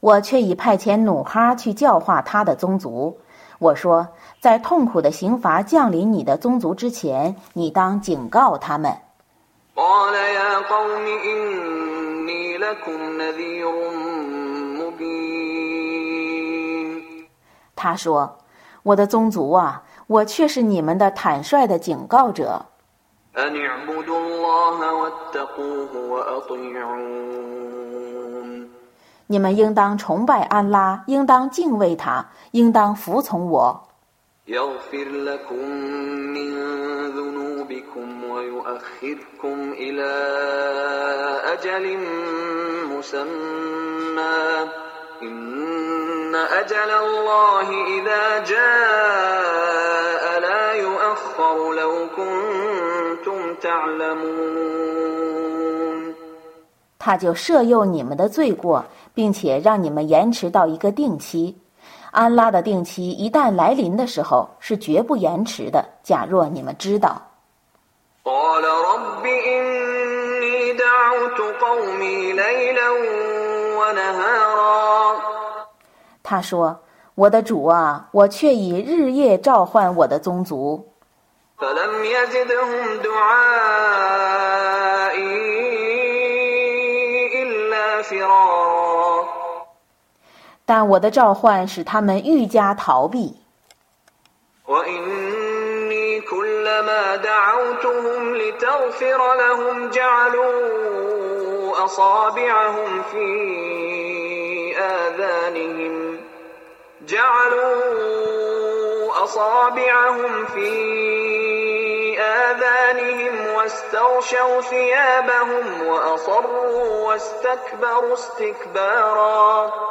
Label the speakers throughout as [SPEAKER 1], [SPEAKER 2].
[SPEAKER 1] 我却已派遣努哈去教化他的宗族。我说，在痛苦的刑罚降临你的宗族之前，你当警告他们。他说：“我的宗族啊，我却是你们的坦率的警告者。你们应当崇拜安拉，应当敬畏他，应当服从我。”他就赦宥你们的罪过，并且让你们延迟到一个定期。安拉的定期一旦来临的时候，是绝不延迟的。假若你们知道。他说：“我的主啊，我却以日夜召唤我的宗族。”但我的召唤使他们愈加逃避。كلما دعوتهم لتغفر لهم جعلوا أصابعهم في آذانهم. جعلوا أصابعهم في آذانهم واستغشوا ثيابهم وأصروا واستكبروا استكباراً.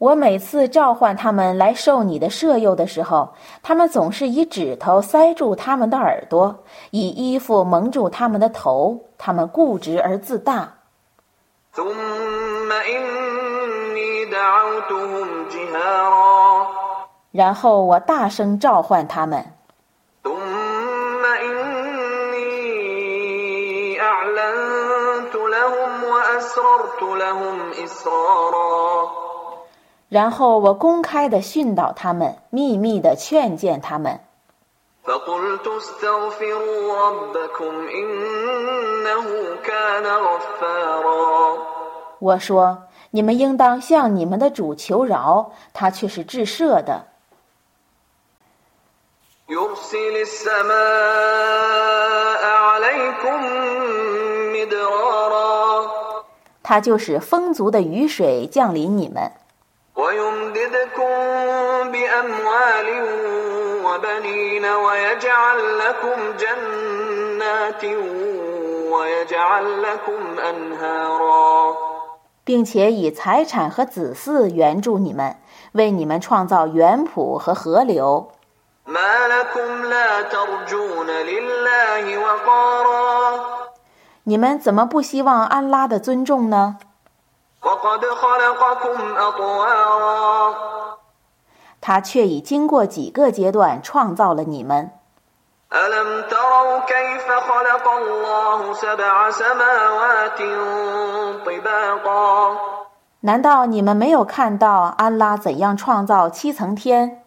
[SPEAKER 1] 我每次召唤他们来受你的赦宥的时候，他们总是以指头塞住他们的耳朵，以衣服蒙住他们的头。他们固执而自大。然后我大声召唤他们。然后我公开地训导他们，秘密地劝谏他们。我说：你们应当向你们的主求饶，他却是至赦的。他就是丰足的雨水降临你们。并且以财产和子嗣援助你们，为你们创造园圃和河流。你们怎么不希望安拉的尊重呢？他却已经过几个阶段创造了你们。难道你们没有看到安拉怎样创造七层天？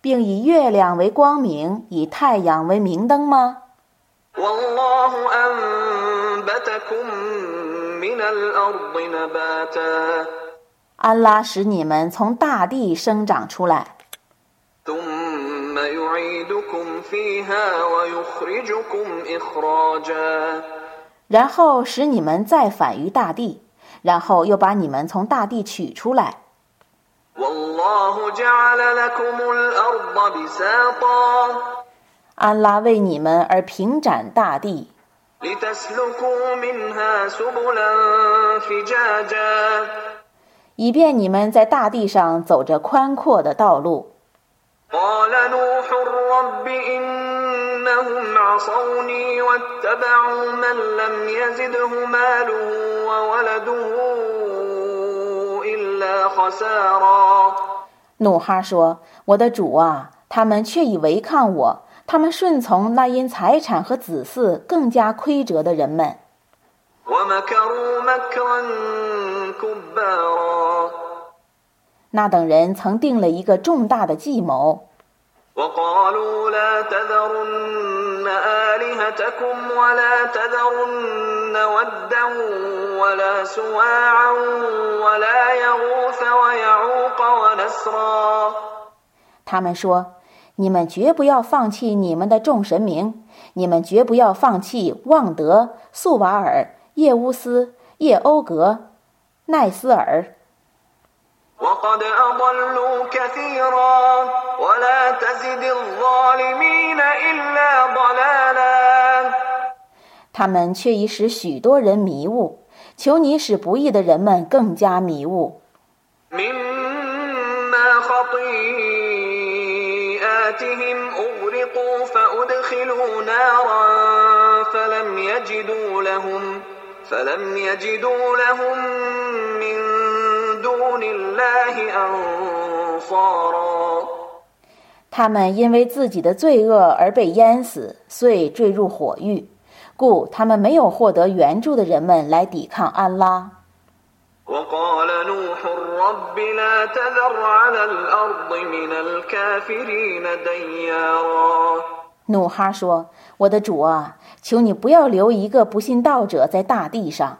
[SPEAKER 1] 并以月亮为光明，以太阳为明灯吗？安拉使你们从大地生长出来，然后使你们再返于大地，然后又把你们从大地取出来。安拉为你们而平展大地，以便你们在大地上走着宽阔的道路。努哈说：“我的主啊，他们却已违抗我，他们顺从那因财产和子嗣更加亏折的人们。”那等人曾定了一个重大的计谋。他们说：“你们绝不要放弃你们的众神明，你们绝不要放弃旺德、素瓦尔。”叶乌斯、叶欧格、奈斯尔，他们却已使许多人迷雾。求你使不义的人们更加迷雾。他们因为自己的罪恶而被淹死，遂坠入火狱，故他们没有获得援助的人们来抵抗安拉。努哈说：“我的主啊，求你不要留一个不信道者在大地上。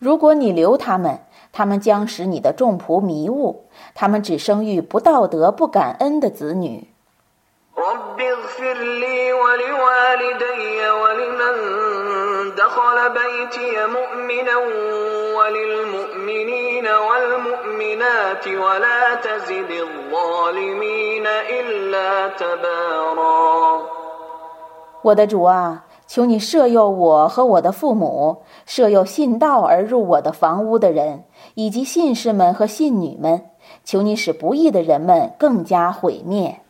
[SPEAKER 1] 如果你留他们，他们将使你的众仆迷误，他们只生育不道德、不感恩的子女。”我的主啊，求你赦宥我和我的父母，赦宥信道而入我的房屋的人，以及信士们和信女们。求你使不义的人们更加毁灭。